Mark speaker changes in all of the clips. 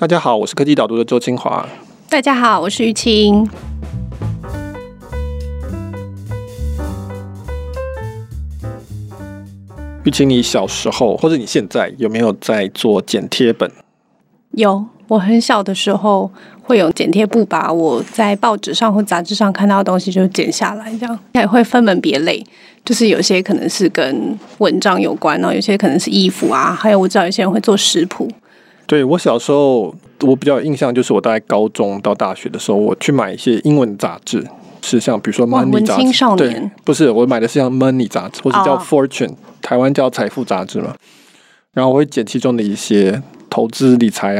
Speaker 1: 大家好，我是科技导读的周清华。
Speaker 2: 大家好，我是玉清。
Speaker 1: 玉清，你小时候或者你现在有没有在做剪贴本？
Speaker 2: 有，我很小的时候会有剪贴布，把我在报纸上或杂志上看到的东西就剪下来，这样也会分门别类，就是有些可能是跟文章有关，然后有些可能是衣服啊，还有我知道有些人会做食谱。
Speaker 1: 对，我小时候，我比较有印象，就是我大概高中到大学的时候，我去买一些英文杂志，是像比如说《Money》杂志，对，不是，我买的是像《Money》杂志，或者叫《Fortune》，台湾叫《财富》杂志嘛。然后我会剪其中的一些投资理财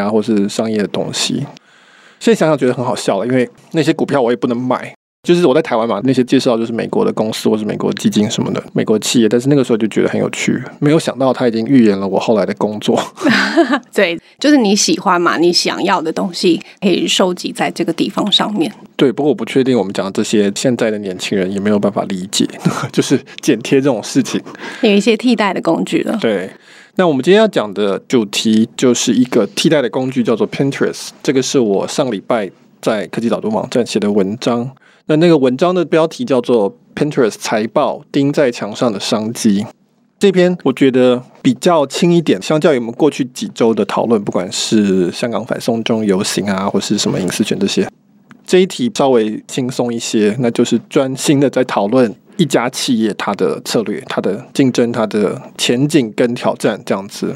Speaker 1: 就是我在台湾嘛，那些介绍就是美国的公司或是美国基金什么的，美国企业。但是那个时候就觉得很有趣，没有想到他已经预言了我后来的工作。
Speaker 2: 对，就是你喜欢嘛，你想要的东西可以收集在这个地方上面。
Speaker 1: 对，不过我不确定我们讲的这些现在的年轻人也没有办法理解，就是剪贴这种事情，
Speaker 2: 有一些替代的工具了。
Speaker 1: 对，那我们今天要讲的主题就是一个替代的工具，叫做 Pinterest。这个是我上礼拜在科技导读网站写的文章。那那个文章的标题叫做 “Pinterest 财报钉在墙上的商机”。这篇我觉得比较轻一点，相较于我们过去几周的讨论，不管是香港反送中游行啊，或是什么隐私权这些，这一题稍微轻松一些，那就是专心的在讨论一家企业它的策略、它的竞争、它的前景跟挑战这样子。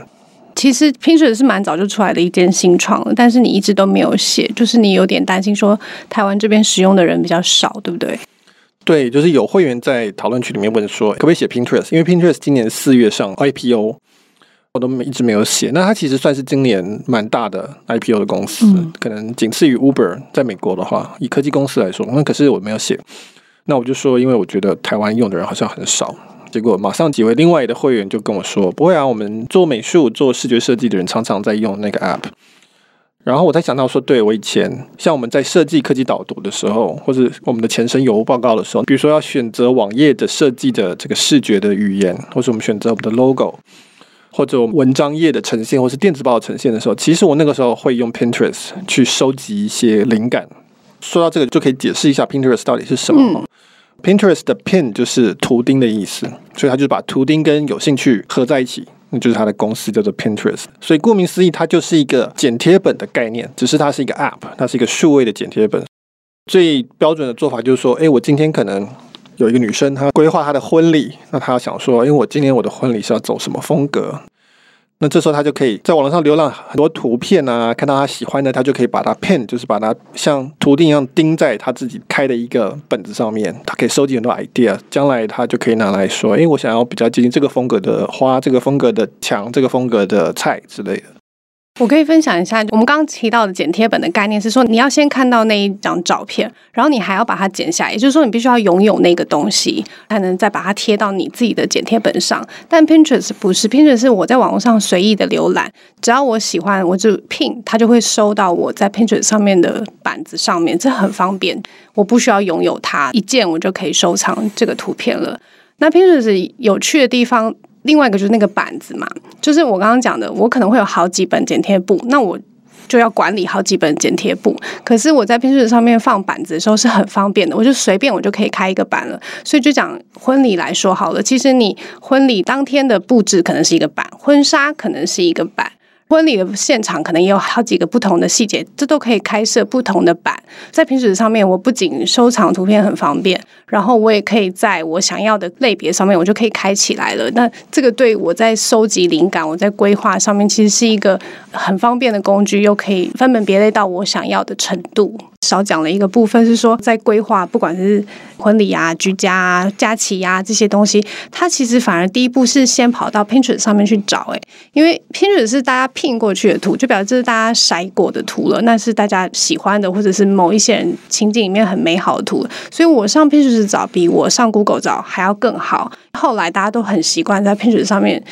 Speaker 2: 其实 Pinterest 是蛮早就出来的一间新创了，但是你一直都没有写，就是你有点担心说台湾这边使用的人比较少，对不对？
Speaker 1: 对，就是有会员在讨论区里面问说，可不可以写 Pinterest？因为 Pinterest 今年四月上 IPO，我都一直没有写。那它其实算是今年蛮大的 IPO 的公司，嗯、可能仅次于 Uber，在美国的话，以科技公司来说，那可是我没有写。那我就说，因为我觉得台湾用的人好像很少。结果马上几位另外的会员就跟我说：“不会啊，我们做美术、做视觉设计的人常常在用那个 app。”然后我才想到说：“对，我以前像我们在设计科技导读的时候，或者我们的前身有报告的时候，比如说要选择网页的设计的这个视觉的语言，或者我们选择我们的 logo，或者我们文章页的呈现，或是电子报呈现的时候，其实我那个时候会用 Pinterest 去收集一些灵感。说到这个，就可以解释一下 Pinterest 到底是什么。Pinterest 的 Pin 就是图钉的意思，所以他就把图钉跟有兴趣合在一起，那就是他的公司叫做 Pinterest。所以顾名思义，它就是一个剪贴本的概念，只是它是一个 App，它是一个数位的剪贴本。最标准的做法就是说，哎，我今天可能有一个女生，她规划她的婚礼，那她想说，因为我今年我的婚礼是要走什么风格？那这时候他就可以在网络上浏览很多图片啊，看到他喜欢的，他就可以把它 pin，就是把它像图钉一样钉在他自己开的一个本子上面。他可以收集很多 idea，将来他就可以拿来说，因为，我想要比较接近这个风格的花，这个风格的墙，这个风格的菜之类的。
Speaker 2: 我可以分享一下，我们刚刚提到的剪贴本的概念是说，你要先看到那一张照片，然后你还要把它剪下来，也就是说，你必须要拥有那个东西，才能再把它贴到你自己的剪贴本上。但 Pinterest 不是，Pinterest 是我在网络上随意的浏览，只要我喜欢，我就 pin，它就会收到我在 Pinterest 上面的板子上面，这很方便，我不需要拥有它，一键我就可以收藏这个图片了。那 Pinterest 有趣的地方。另外一个就是那个板子嘛，就是我刚刚讲的，我可能会有好几本剪贴簿，那我就要管理好几本剪贴簿。可是我在拼纸上面放板子的时候是很方便的，我就随便我就可以开一个板了。所以就讲婚礼来说好了，其实你婚礼当天的布置可能是一个板，婚纱可能是一个板。婚礼的现场可能也有好几个不同的细节，这都可以开设不同的版。在平时上面，我不仅收藏图片很方便，然后我也可以在我想要的类别上面，我就可以开起来了。那这个对我在收集灵感、我在规划上面，其实是一个很方便的工具，又可以分门别类到我想要的程度。少讲了一个部分是说，在规划不管是婚礼啊、居家啊、假期啊这些东西，它其实反而第一步是先跑到 Pinterest 上面去找，诶，因为 Pinterest 是大家拼过去的图，就表示这是大家筛过的图了，那是大家喜欢的，或者是某一些人情景里面很美好的图，所以我上 Pinterest 找比我上 Google 找还要更好。后来大家都很习惯在 Pinterest 上面，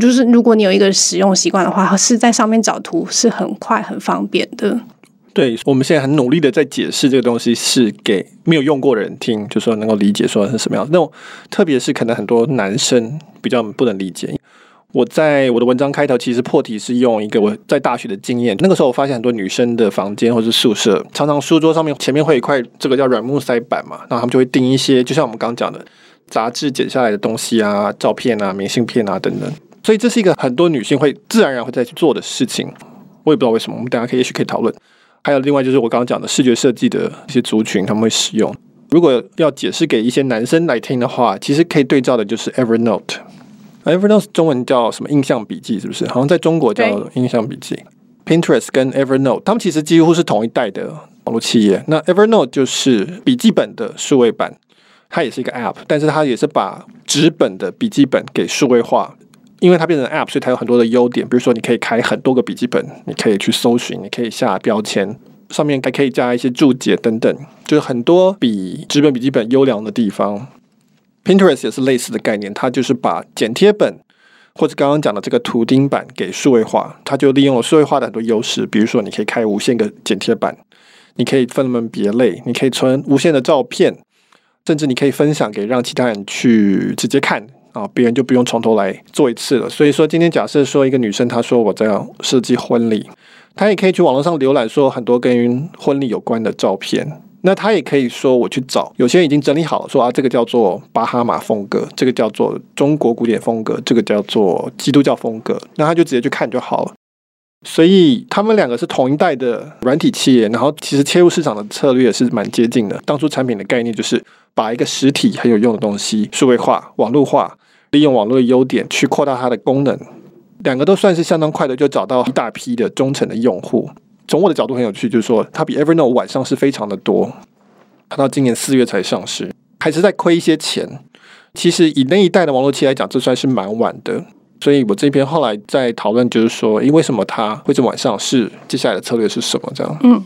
Speaker 2: 就是如果你有一个使用习惯的话，是在上面找图是很快很方便的。
Speaker 1: 对，我们现在很努力的在解释这个东西，是给没有用过的人听，就说能够理解说是什么样。那种特别是可能很多男生比较不能理解。我在我的文章开头其实破题是用一个我在大学的经验。那个时候我发现很多女生的房间或是宿舍，常常书桌上面前面会有一块这个叫软木塞板嘛，然后他们就会钉一些，就像我们刚刚讲的杂志剪下来的东西啊、照片啊、明信片啊等等。所以这是一个很多女性会自然而然会再去做的事情。我也不知道为什么，我们等下可以也许可以讨论。还有另外就是我刚刚讲的视觉设计的一些族群，他们会使用。如果要解释给一些男生来听的话，其实可以对照的就是 Evernote。Evernote 中文叫什么？印象笔记是不是？好像在中国叫印象笔记。Pinterest 跟 Evernote，他们其实几乎是同一代的网络企业。那 Evernote 就是笔记本的数位版，它也是一个 App，但是它也是把纸本的笔记本给数位化。因为它变成 App，所以它有很多的优点。比如说，你可以开很多个笔记本，你可以去搜寻，你可以下标签，上面还可以加一些注解等等，就是很多比纸本笔记本优良的地方。Pinterest 也是类似的概念，它就是把剪贴本或者刚刚讲的这个图钉板给数位化，它就利用了数位化的很多优势，比如说你可以开无限个剪贴板，你可以分门别类，你可以存无限的照片，甚至你可以分享给让其他人去直接看啊，别人就不用从头来做一次了。所以说，今天假设说一个女生她说我在设计婚礼，她也可以去网络上浏览说很多跟婚礼有关的照片。那她也可以说，我去找，有些人已经整理好，说啊，这个叫做巴哈马风格，这个叫做中国古典风格，这个叫做基督教风格，那他就直接去看就好了。所以他们两个是同一代的软体企业，然后其实切入市场的策略是蛮接近的。当初产品的概念就是把一个实体很有用的东西数位化、网络化，利用网络的优点去扩大它的功能，两个都算是相当快的就找到一大批的忠诚的用户。从我的角度很有趣，就是说它比 Evernote 晚上是非常的多，它到今年四月才上市，还是在亏一些钱。其实以那一代的网络器来讲，这算是蛮晚的。所以我这边后来在讨论，就是说，因为什么它会这么晚上市？接下来的策略是什么？这样。
Speaker 2: 嗯，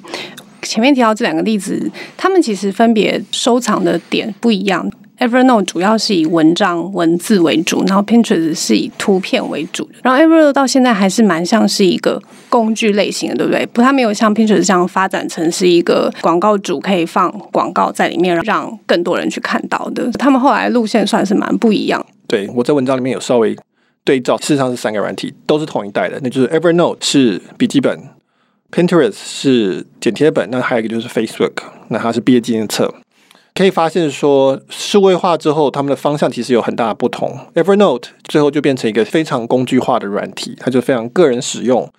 Speaker 2: 前面提到这两个例子，他们其实分别收藏的点不一样。Evernote 主要是以文章文字为主，然后 Pinterest 是以图片为主。然后 Evernote 到现在还是蛮像是一个工具类型的，对不对？不，它没有像 Pinterest 这样发展成是一个广告主可以放广告在里面，让更多人去看到的。他们后来路线算是蛮不一样。
Speaker 1: 对，我在文章里面有稍微对照，事实上是三个软体都是同一代的，那就是 Evernote 是笔记本，Pinterest 是剪贴本，那还有一个就是 Facebook，那它是毕业纪念册。可以发现说，数位化之后，他们的方向其实有很大的不同。Evernote 最后就变成一个非常工具化的软体，它就非常个人使用，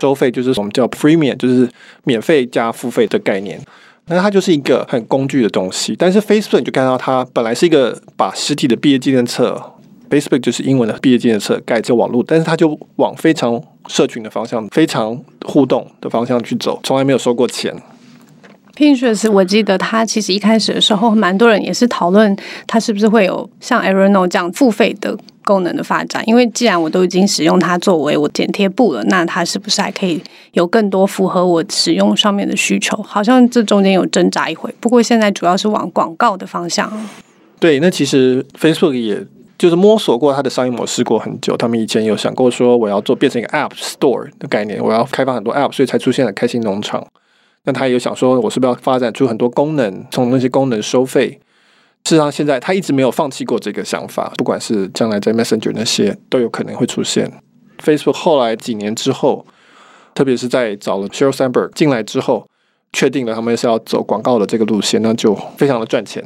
Speaker 1: 收费就是我们叫 Premium，就是免费加付费的概念。那它就是一个很工具的东西。但是 Facebook 你就看到它本来是一个把实体的毕业纪念册，Facebook 就是英文的毕业纪念册改成网络，但是它就往非常社群的方向、非常互动的方向去走，从来没有收过钱。
Speaker 2: Pinterest，我记得它其实一开始的时候，蛮多人也是讨论它是不是会有像 Evernote 这样付费的功能的发展。因为既然我都已经使用它作为我剪贴簿了，那它是不是还可以有更多符合我使用上面的需求？好像这中间有挣扎一回。不过现在主要是往广告的方向。
Speaker 1: 对，那其实 Facebook 也就是摸索过它的商业模式过很久。他们以前有想过说，我要做变成一个 App Store 的概念，我要开放很多 App，所以才出现了开心农场。那他也有想说，我是不是要发展出很多功能，从那些功能收费？事实上，现在他一直没有放弃过这个想法，不管是将来在 Messenger 那些都有可能会出现。Facebook 后来几年之后，特别是在找了 Sheryl Sandberg 进来之后，确定了他们是要走广告的这个路线，那就非常的赚钱。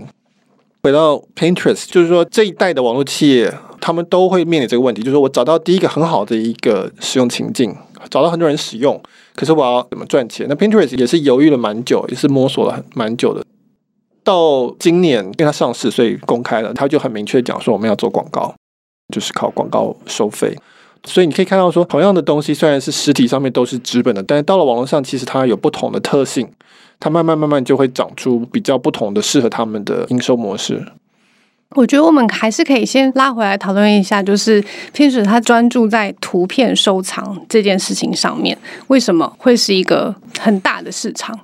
Speaker 1: 回到 Pinterest，就是说这一代的网络企业，他们都会面临这个问题，就是说我找到第一个很好的一个使用情境。找到很多人使用，可是我要怎么赚钱？那 Pinterest 也是犹豫了蛮久，也是摸索了蛮久的。到今年，因为它上市，所以公开了，他就很明确讲说我们要做广告，就是靠广告收费。所以你可以看到说，同样的东西虽然是实体上面都是纸本的，但是到了网络上，其实它有不同的特性，它慢慢慢慢就会长出比较不同的适合他们的营收模式。
Speaker 2: 我觉得我们还是可以先拉回来讨论一下，就是天使他专注在图片收藏这件事情上面，为什么会是一个很大的市场？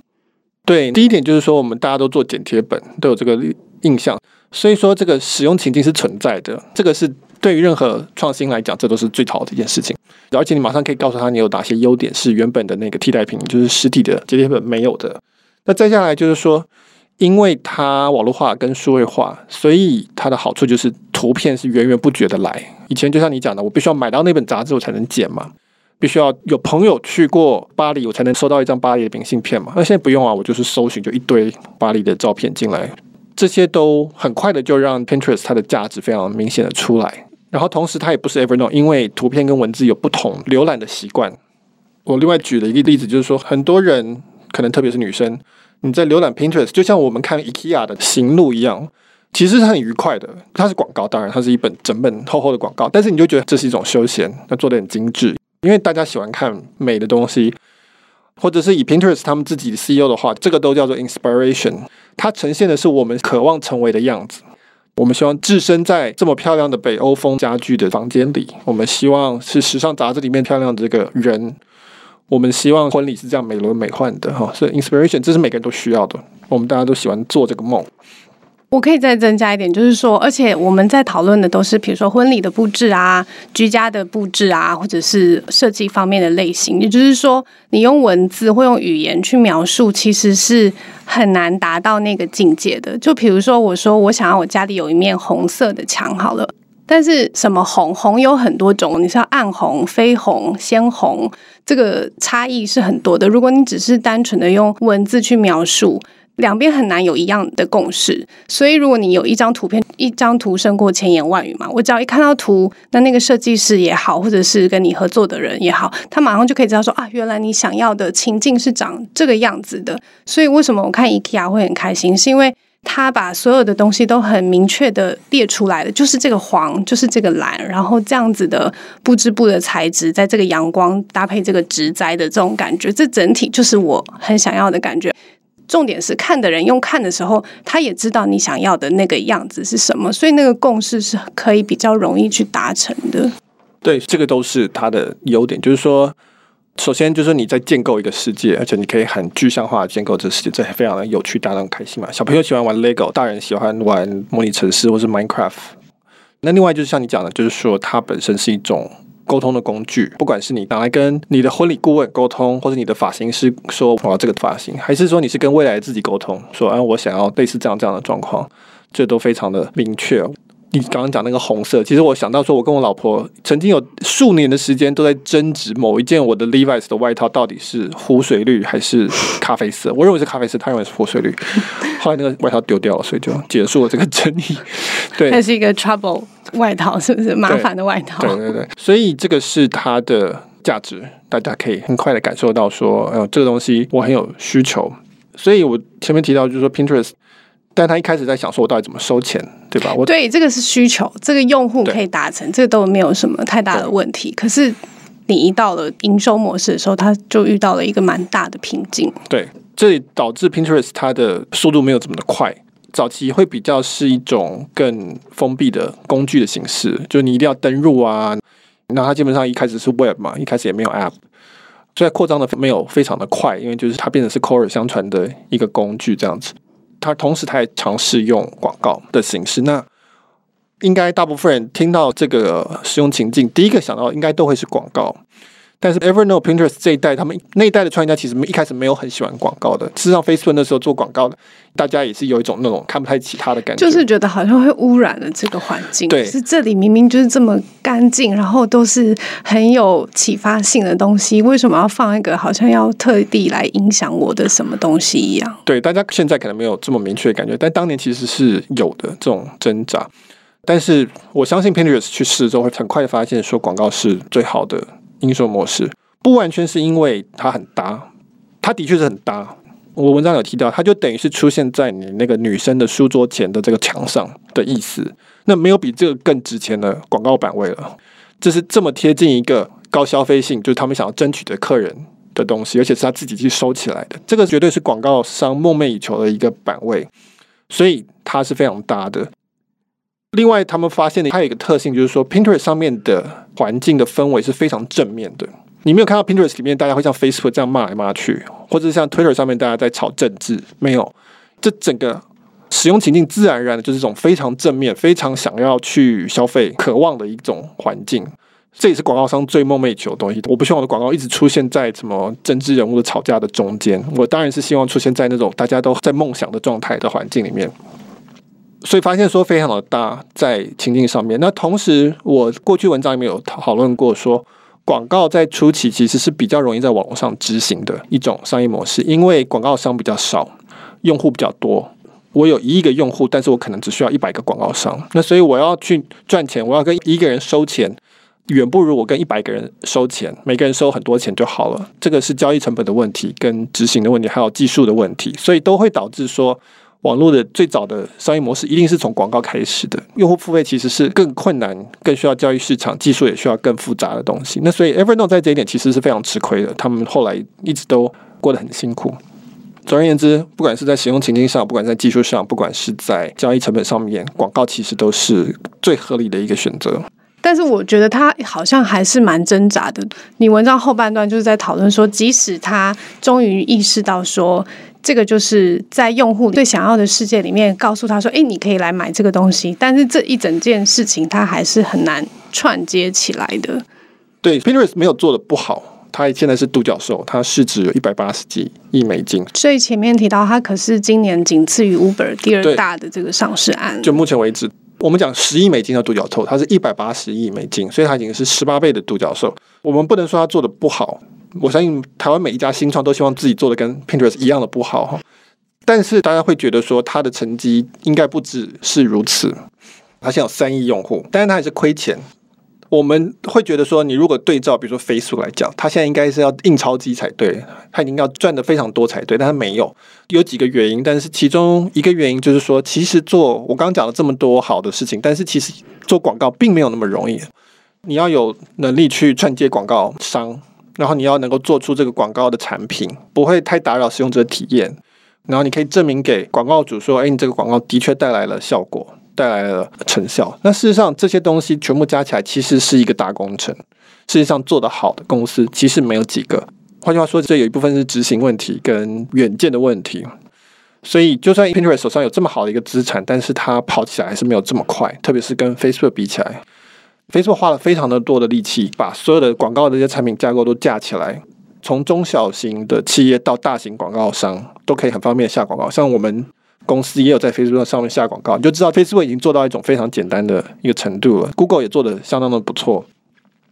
Speaker 1: 对，第一点就是说，我们大家都做剪贴本，都有这个印象，所以说这个使用情境是存在的。这个是对于任何创新来讲，这都是最好的一件事情。而且你马上可以告诉他，你有哪些优点是原本的那个替代品，就是实体的剪贴本没有的。那再下来就是说。因为它网络化跟数位化，所以它的好处就是图片是源源不绝的来。以前就像你讲的，我必须要买到那本杂志我才能剪嘛，必须要有朋友去过巴黎，我才能收到一张巴黎的明信片嘛。那现在不用啊，我就是搜寻就一堆巴黎的照片进来，这些都很快的就让 Pinterest 它的价值非常明显的出来。然后同时它也不是 Evernote，因为图片跟文字有不同浏览的习惯。我另外举了一个例子，就是说很多人可能特别是女生，你在浏览 Pinterest，就像我们看 IKEA 的行路一样。其实是很愉快的，它是广告，当然它是一本整本厚厚的广告，但是你就觉得这是一种休闲，它做的很精致，因为大家喜欢看美的东西，或者是以 Pinterest 他们自己的 CEO 的话，这个都叫做 inspiration，它呈现的是我们渴望成为的样子。我们希望置身在这么漂亮的北欧风家具的房间里，我们希望是时尚杂志里面漂亮的这个人，我们希望婚礼是这样美轮美奂的哈，所以 inspiration 这是每个人都需要的，我们大家都喜欢做这个梦。
Speaker 2: 我可以再增加一点，就是说，而且我们在讨论的都是，比如说婚礼的布置啊、居家的布置啊，或者是设计方面的类型。也就是说，你用文字或用语言去描述，其实是很难达到那个境界的。就比如说，我说我想要我家里有一面红色的墙，好了，但是什么红？红有很多种，你是要暗红、绯红、鲜红，这个差异是很多的。如果你只是单纯的用文字去描述。两边很难有一样的共识，所以如果你有一张图片，一张图胜过千言万语嘛。我只要一看到图，那那个设计师也好，或者是跟你合作的人也好，他马上就可以知道说啊，原来你想要的情境是长这个样子的。所以为什么我看 IKEA 会很开心，是因为他把所有的东西都很明确的列出来了，就是这个黄，就是这个蓝，然后这样子的布织布的材质，在这个阳光搭配这个植栽的这种感觉，这整体就是我很想要的感觉。重点是看的人用看的时候，他也知道你想要的那个样子是什么，所以那个共识是可以比较容易去达成的。
Speaker 1: 对，这个都是它的优点。就是说，首先就是你在建构一个世界，而且你可以很具象化的建构这个世界，这非常的有趣，大家很开心嘛。小朋友喜欢玩 Lego，大人喜欢玩模拟城市或是 Minecraft。那另外就是像你讲的，就是说它本身是一种。沟通的工具，不管是你拿来跟你的婚礼顾问沟通，或者你的发型师说我要这个发型，还是说你是跟未来自己沟通，说啊我想要类似这样这样的状况，这都非常的明确。你刚刚讲那个红色，其实我想到说，我跟我老婆曾经有数年的时间都在争执某一件我的 Levi's 的外套到底是湖水绿还是咖啡色。我认为是咖啡色，他认为是湖水绿。后来那个外套丢掉了，所以就结束了这个争议。对，
Speaker 2: 它是一个 trouble 外套，是不是麻烦的外套？
Speaker 1: 对对对，所以这个是它的价值，大家可以很快的感受到说，呃，这个东西我很有需求。所以我前面提到就是说 Pinterest。但他一开始在想说，我到底怎么收钱，对吧？我
Speaker 2: 对这个是需求，这个用户可以达成，这个都没有什么太大的问题。可是你一到了营收模式的时候，他就遇到了一个蛮大的瓶颈。
Speaker 1: 对，这里导致 Pinterest 它的速度没有这么的快。早期会比较是一种更封闭的工具的形式，就你一定要登入啊。那它基本上一开始是 Web 嘛，一开始也没有 App，所以扩张的没有非常的快，因为就是它变成是口耳相传的一个工具这样子。他同时，他也尝试用广告的形式。那应该大部分人听到这个使用情境，第一个想到应该都会是广告。但是 Evernote、Pinterest 这一代，他们那一代的创业家其实一开始没有很喜欢广告的。事实上，Facebook 那时候做广告的，大家也是有一种那种看不太起他的感觉，
Speaker 2: 就是觉得好像会污染了这个环境。
Speaker 1: 对，
Speaker 2: 是这里明明就是这么干净，然后都是很有启发性的东西，为什么要放一个好像要特地来影响我的什么东西一样？
Speaker 1: 对，大家现在可能没有这么明确的感觉，但当年其实是有的这种挣扎。但是我相信 Pinterest 去试之后，会很快的发现说广告是最好的。营收模式不完全是因为它很搭，它的确是很搭。我文章有提到，它就等于是出现在你那个女生的书桌前的这个墙上的意思。那没有比这个更值钱的广告版位了。这是这么贴近一个高消费性，就是他们想要争取的客人的东西，而且是他自己去收起来的。这个绝对是广告商梦寐以求的一个版位，所以它是非常搭的。另外，他们发现的还有一个特性，就是说，Pinterest 上面的环境的氛围是非常正面的。你没有看到 Pinterest 里面大家会像 Facebook 这样骂来骂去，或者是像 Twitter 上面大家在吵政治，没有。这整个使用情境自然而然的就是一种非常正面、非常想要去消费、渴望的一种环境。这也是广告商最梦寐以求的东西。我不希望我的广告一直出现在什么政治人物的吵架的中间，我当然是希望出现在那种大家都在梦想的状态的环境里面。所以发现说非常的大在情境上面。那同时，我过去文章里面有讨论过说，广告在初期其实是比较容易在网络上执行的一种商业模式，因为广告商比较少，用户比较多。我有一亿个用户，但是我可能只需要一百个广告商。那所以我要去赚钱，我要跟一个人收钱，远不如我跟一百个人收钱，每个人收很多钱就好了。这个是交易成本的问题，跟执行的问题，还有技术的问题，所以都会导致说，网络的最早的商业模式一定是从广告开始的。用户付费其实是更困难、更需要交易市场技术，也需要更复杂的东西。那所以 Evernote 在这一点其实是非常吃亏的，他们后来一直都过得很辛苦。总而言之，不管是在使用情境上，不管在技术上，不管是在交易成本上面，广告其实都是最合理的一个选择。
Speaker 2: 但是我觉得他好像还是蛮挣扎的。你文章后半段就是在讨论说，即使他终于意识到说，这个就是在用户最想要的世界里面，告诉他说：“哎，你可以来买这个东西。”但是这一整件事情，它还是很难串接起来的。
Speaker 1: 对，Pinterest 没有做的不好。它现在是独角兽，它市值有一百八十几亿美金。
Speaker 2: 所以前面提到，它可是今年仅次于 Uber 第二大的这个上市案。
Speaker 1: 就目前为止，我们讲十亿美金的独角兽，它是一百八十亿美金，所以它已经是十八倍的独角兽。我们不能说它做的不好，我相信台湾每一家新创都希望自己做的跟 Pinterest 一样的不好哈。但是大家会觉得说，它的成绩应该不只是如此。它现在有三亿用户，但是它还是亏钱。我们会觉得说，你如果对照，比如说 Facebook 来讲，它现在应该是要印钞机才对，它应该要赚的非常多才对，但它没有，有几个原因，但是其中一个原因就是说，其实做我刚刚讲了这么多好的事情，但是其实做广告并没有那么容易，你要有能力去串接广告商，然后你要能够做出这个广告的产品，不会太打扰使用者体验，然后你可以证明给广告主说，哎，你这个广告的确带来了效果。带来了成效。那事实上，这些东西全部加起来，其实是一个大工程。事实上，做得好的公司其实没有几个。换句话说，这有一部分是执行问题跟远见的问题。所以，就算 Pinterest 手上有这么好的一个资产，但是它跑起来还是没有这么快。特别是跟 Facebook 比起来，Facebook 花了非常的多的力气，把所有的广告的这些产品架构都架起来，从中小型的企业到大型广告商都可以很方便下广告。像我们。公司也有在 Facebook 上面下广告，你就知道 Facebook 已经做到一种非常简单的一个程度了。Google 也做的相当的不错。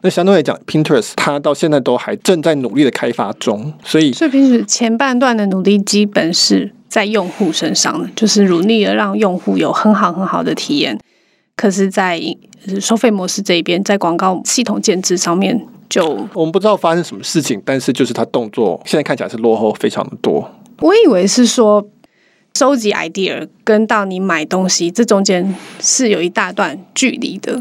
Speaker 1: 那相对来讲，Pinterest 它到现在都还正在努力的开发中，所以
Speaker 2: 所以平时前半段的努力基本是在用户身上的，就是努力的让用户有很好很好的体验。可是，在收费模式这一边，在广告系统建制上面，就
Speaker 1: 我们不知道发生什么事情，但是就是它动作现在看起来是落后非常的多。
Speaker 2: 我以为是说。收集 idea 跟到你买东西，这中间是有一大段距离的。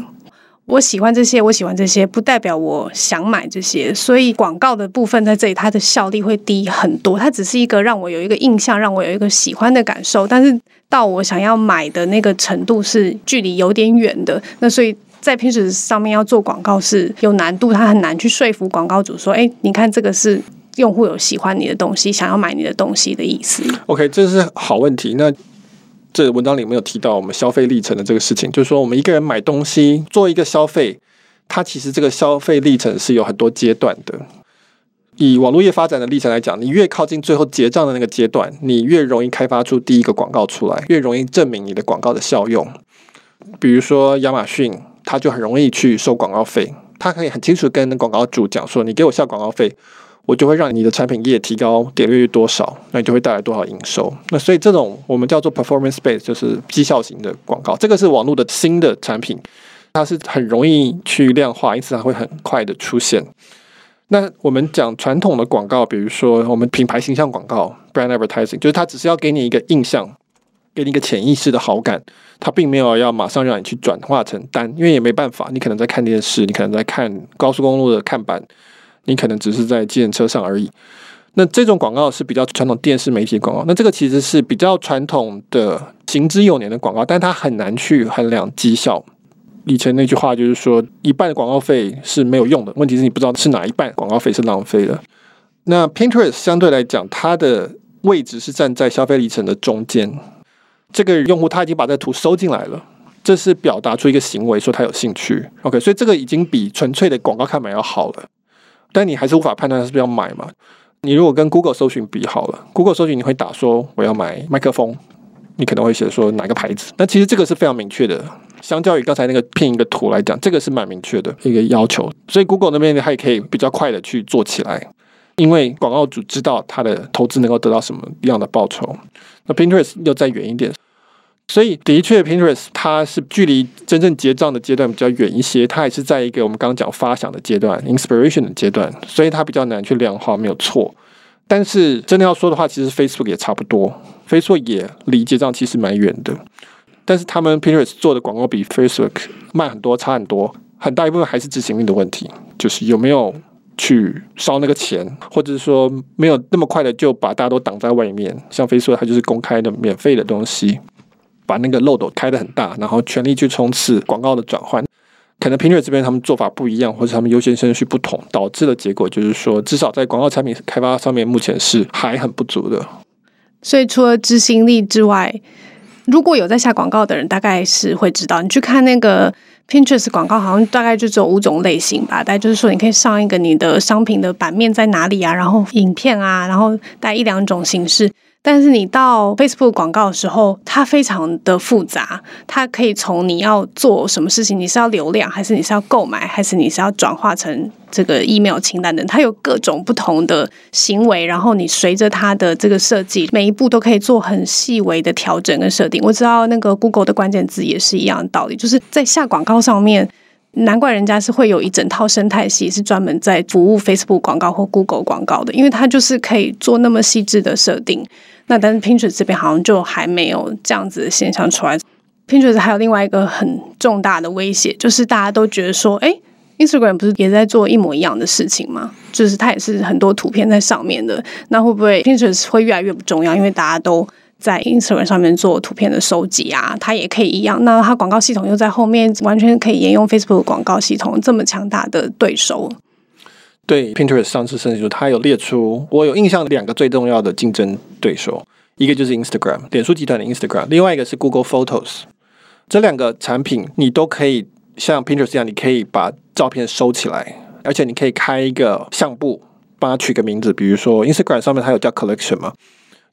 Speaker 2: 我喜欢这些，我喜欢这些，不代表我想买这些。所以广告的部分在这里，它的效力会低很多。它只是一个让我有一个印象，让我有一个喜欢的感受。但是到我想要买的那个程度，是距离有点远的。那所以在平时上面要做广告是有难度，它很难去说服广告主说：“哎，你看这个是。”用户有喜欢你的东西，想要买你的东西的意思。
Speaker 1: OK，这是好问题。那这文章里没有提到我们消费历程的这个事情，就是说我们一个人买东西做一个消费，它其实这个消费历程是有很多阶段的。以网络业发展的历程来讲，你越靠近最后结账的那个阶段，你越容易开发出第一个广告出来，越容易证明你的广告的效用。比如说亚马逊，它就很容易去收广告费，它可以很清楚跟广告主讲说：“你给我下广告费。”我就会让你的产品页提高点率多少，那你就会带来多少营收。那所以这种我们叫做 performance base，就是绩效型的广告。这个是网络的新的产品，它是很容易去量化，因此它会很快的出现。那我们讲传统的广告，比如说我们品牌形象广告 （brand advertising），就是它只是要给你一个印象，给你一个潜意识的好感，它并没有要马上让你去转化成单，因为也没办法，你可能在看电视，你可能在看高速公路的看板。你可能只是在计程车上而已。那这种广告是比较传统电视媒体广告。那这个其实是比较传统的行之有年的广告，但它很难去衡量绩效。以前那句话就是说，一半的广告费是没有用的。问题是你不知道是哪一半广告费是浪费的。那 Pinterest 相对来讲，它的位置是站在消费里程的中间。这个用户他已经把这图收进来了，这是表达出一个行为，说他有兴趣。OK，所以这个已经比纯粹的广告看板要好了。但你还是无法判断他是不是要买嘛？你如果跟 Google 搜寻比好了，Google 搜寻你会打说我要买麦克风，你可能会写说哪个牌子。那其实这个是非常明确的，相较于刚才那个拼一个图来讲，这个是蛮明确的一个要求。所以 Google 那边它也可以比较快的去做起来，因为广告主知道他的投资能够得到什么样的报酬。那 Pinterest 又再远一点。所以，的确，Pinterest 它是距离真正结账的阶段比较远一些，它也是在一个我们刚刚讲发想的阶段，inspiration 的阶段，所以它比较难去量化，没有错。但是，真的要说的话，其实 Facebook 也差不多，Facebook 也离结账其实蛮远的。但是，他们 Pinterest 做的广告比 Facebook 慢很多，差很多，很大一部分还是执行力的问题，就是有没有去烧那个钱，或者是说没有那么快的就把大家都挡在外面。像 Facebook，它就是公开的、免费的东西。把那个漏斗开得很大，然后全力去冲刺广告的转换，可能 Pinterest 这边他们做法不一样，或者他们优先顺序不同，导致的结果就是说，至少在广告产品开发上面，目前是还很不足的。
Speaker 2: 所以除了执行力之外，如果有在下广告的人，大概是会知道，你去看那个 Pinterest 广告，好像大概就只有五种类型吧。大概就是说，你可以上一个你的商品的版面在哪里啊，然后影片啊，然后带一两种形式。但是你到 Facebook 广告的时候，它非常的复杂，它可以从你要做什么事情，你是要流量，还是你是要购买，还是你是要转化成这个 email 清单等，它有各种不同的行为，然后你随着它的这个设计，每一步都可以做很细微的调整跟设定。我知道那个 Google 的关键字也是一样的道理，就是在下广告上面。难怪人家是会有一整套生态系，是专门在服务 Facebook 广告或 Google 广告的，因为它就是可以做那么细致的设定。那但是 Pinterest 这边好像就还没有这样子的现象出来。Pinterest 还有另外一个很重大的威胁，就是大家都觉得说，哎，Instagram 不是也在做一模一样的事情吗？就是它也是很多图片在上面的，那会不会 Pinterest 会越来越不重要？因为大家都在 Instagram 上面做图片的收集啊，它也可以一样。那它广告系统又在后面，完全可以沿用 Facebook 广告系统，这么强大的对手。
Speaker 1: 对，Pinterest 上次甚至说，它有列出我有印象两个最重要的竞争对手，一个就是 Instagram，脸书集团的 Instagram，另外一个是 Google Photos。这两个产品你都可以像 Pinterest 一样，你可以把照片收起来，而且你可以开一个相簿，帮它取个名字，比如说 Instagram 上面它有叫 Collection 嘛。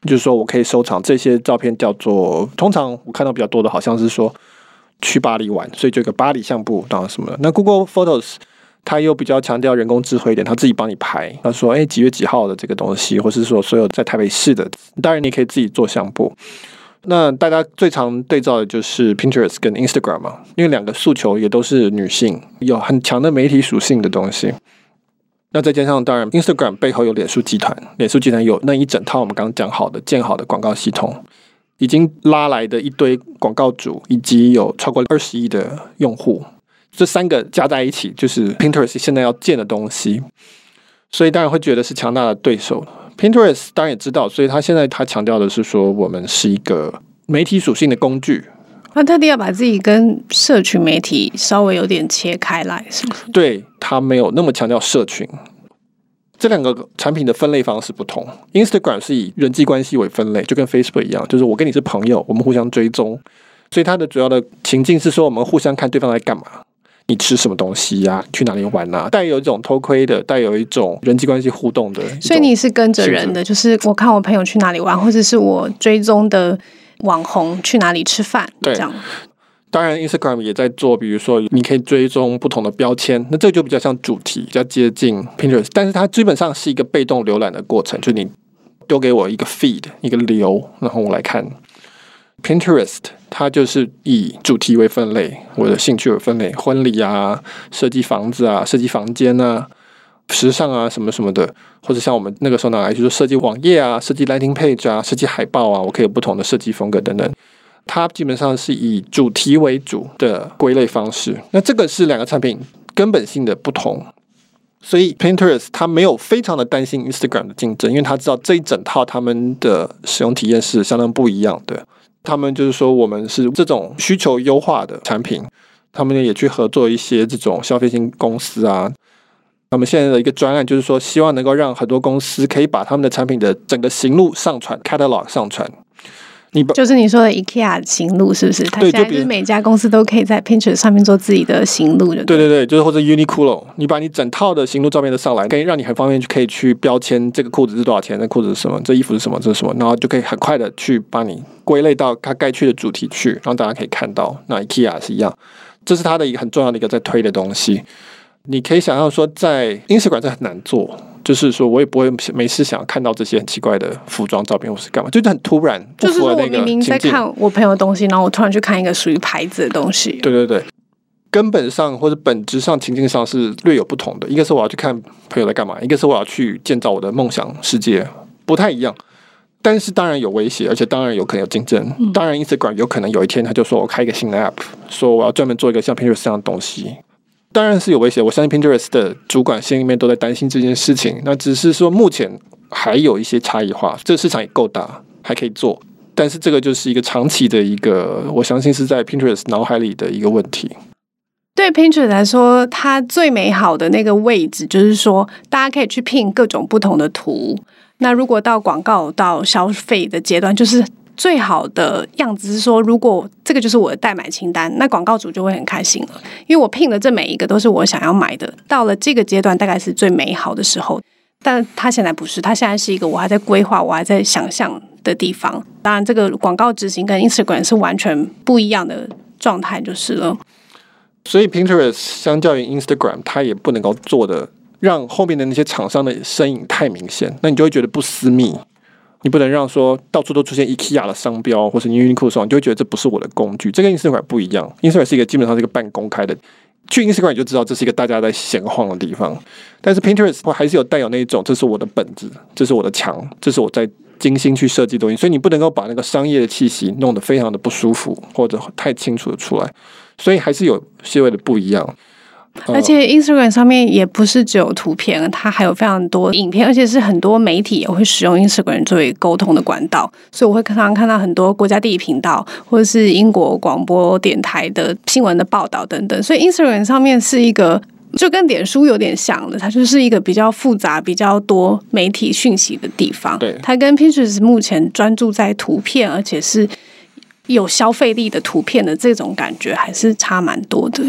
Speaker 1: 就是说我可以收藏这些照片，叫做通常我看到比较多的，好像是说去巴黎玩，所以就有个巴黎相簿，当然什么的。那 Google Photos 它又比较强调人工智慧一点，它自己帮你排。他说：“哎，几月几号的这个东西，或是说所有在台北市的，当然你可以自己做相簿。”那大家最常对照的就是 Pinterest 跟 Instagram 嘛，因为两个诉求也都是女性，有很强的媒体属性的东西。那再加上，当然，Instagram 背后有脸书集团，脸书集团有那一整套我们刚讲好的建好的广告系统，已经拉来的一堆广告主，以及有超过二十亿的用户，这三个加在一起就是 Pinterest 现在要建的东西，所以当然会觉得是强大的对手。Pinterest 当然也知道，所以他现在他强调的是说，我们是一个媒体属性的工具。
Speaker 2: 他特地要把自己跟社群媒体稍微有点切开来，是不是？
Speaker 1: 对，他没有那么强调社群，这两个产品的分类方式不同。Instagram 是以人际关系为分类，就跟 Facebook 一样，就是我跟你是朋友，我们互相追踪，所以它的主要的情境是说，我们互相看对方在干嘛，你吃什么东西呀、去哪里玩啊，带有一种偷窥的，带有一种人际关系互动的。
Speaker 2: 所以你是跟着人的，就是我看我朋友去哪里玩，或者是我追踪的。网红去哪里吃饭？对，这样。
Speaker 1: 当然，Instagram 也在做，比如说你可以追踪不同的标签，那这个就比较像主题，比较接近 Pinterest，但是它基本上是一个被动浏览的过程，就你丢给我一个 feed 一个流，然后我来看。Pinterest 它就是以主题为分类，我的兴趣为分类，婚礼啊，设计房子啊，设计房间啊。时尚啊，什么什么的，或者像我们那个时候拿来就是设计网页啊，设计 landing page 啊，设计海报啊，我可以有不同的设计风格等等。它基本上是以主题为主的归类方式。那这个是两个产品根本性的不同。所以 Pinterest 它没有非常的担心 Instagram 的竞争，因为他知道这一整套他们的使用体验是相当不一样的。他们就是说，我们是这种需求优化的产品，他们也去合作一些这种消费性公司啊。那么现在的一个专案就是说，希望能够让很多公司可以把他们的产品的整个行路上传，catalog 上传。你
Speaker 2: 就是你说的 IKEA 行路是不是？它现在就是每家公司都可以在 Pinterest 上面做自己的行路
Speaker 1: 的，对对对，就是或者 Uniqlo，你把你整套的行路照片都上来，可以让你很方便就可以去标签这个裤子是多少钱，那裤子是什么，这衣服是什么，这是什么，然后就可以很快的去帮你归类到它该去的主题去，然后大家可以看到，那 IKEA 是一样，这是它的一个很重要的一个在推的东西。你可以想象说，在 Instagram 这很难做。就是说，我也不会没事想要看到这些很奇怪的服装照片，或是干嘛，就是很突然。
Speaker 2: 就是说我明明在看我朋友的东西，然后我突然去看一个属于牌子的东西。
Speaker 1: 对对对，根本上或者本质上情境上是略有不同的。一个是我要去看朋友在干嘛，一个是我要去建造我的梦想世界，不太一样。但是当然有威胁，而且当然有可能有竞争。嗯、当然，Instagram 有可能有一天他就说我开一个新的 App，说我要专门做一个像 Pinterest 这样的东西。当然是有威胁，我相信 Pinterest 的主管心里面都在担心这件事情。那只是说目前还有一些差异化，这个市场也够大，还可以做。但是这个就是一个长期的一个，我相信是在 Pinterest 脑海里的一个问题。
Speaker 2: 对 Pinterest 来说，它最美好的那个位置就是说，大家可以去拼各种不同的图。那如果到广告到消费的阶段，就是。最好的样子是说，如果这个就是我的代买清单，那广告主就会很开心了，因为我聘的这每一个都是我想要买的。到了这个阶段，大概是最美好的时候，但他现在不是，他现在是一个我还在规划、我还在想象的地方。当然，这个广告执行跟 Instagram 是完全不一样的状态，就是了。
Speaker 1: 所以 Pinterest 相较于 Instagram，它也不能够做的让后面的那些厂商的身影太明显，那你就会觉得不私密。你不能让说到处都出现 IKEA 的商标，或是 Uniqlo 的商标，你就会觉得这不是我的工具。这跟 Instagram 不一样，Instagram 是一个基本上是一个半公开的，去 Instagram 你就知道这是一个大家在闲晃的地方。但是 Pinterest 还是有带有那一种，这是我的本子，这是我的墙，这是我在精心去设计东西，所以你不能够把那个商业的气息弄得非常的不舒服，或者太清楚的出来，所以还是有些微的不一样。
Speaker 2: 而且 Instagram 上面也不是只有图片，它还有非常多影片，而且是很多媒体也会使用 Instagram 作为沟通的管道，所以我会常常看到很多国家地理频道或者是英国广播电台的新闻的报道等等。所以 Instagram 上面是一个就跟脸书有点像的，它就是一个比较复杂、比较多媒体讯息的地方。
Speaker 1: 对，
Speaker 2: 它跟 Pinterest 目前专注在图片，而且是有消费力的图片的这种感觉，还是差蛮多的。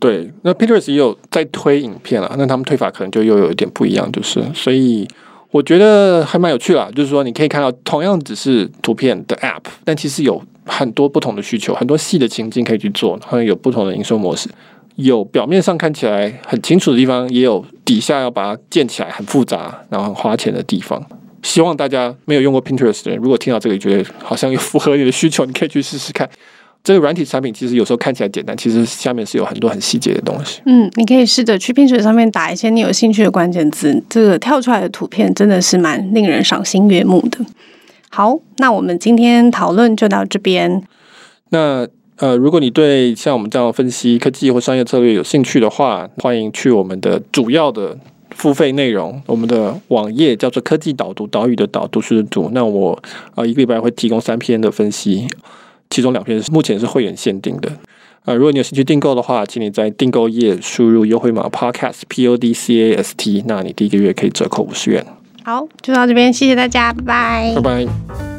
Speaker 1: 对，那 Pinterest 也有在推影片啊，那他们推法可能就又有一点不一样，就是，所以我觉得还蛮有趣啦。就是说你可以看到同样只是图片的 App，但其实有很多不同的需求，很多细的情境可以去做，然后有不同的营收模式，有表面上看起来很清楚的地方，也有底下要把它建起来很复杂，然后很花钱的地方。希望大家没有用过 Pinterest 的人，如果听到这个觉得好像有符合你的需求，你可以去试试看。这个软体产品其实有时候看起来简单，其实下面是有很多很细节的东西。
Speaker 2: 嗯，你可以试着去 Pinterest 上面打一些你有兴趣的关键字，这个跳出来的图片真的是蛮令人赏心悦目的。好，那我们今天讨论就到这边。
Speaker 1: 那呃，如果你对像我们这样分析科技或商业策略有兴趣的话，欢迎去我们的主要的付费内容，我们的网页叫做科技导读，岛屿的导，读书的读。那我啊、呃，一个礼拜会提供三篇的分析。其中两篇是目前是会员限定的，呃，如果你有兴趣订购的话，请你在订购页输入优惠码 podcast p o d c a s t，那你第一个月可以折扣五十元。
Speaker 2: 好，就到这边，谢谢大家，拜拜，
Speaker 1: 拜拜。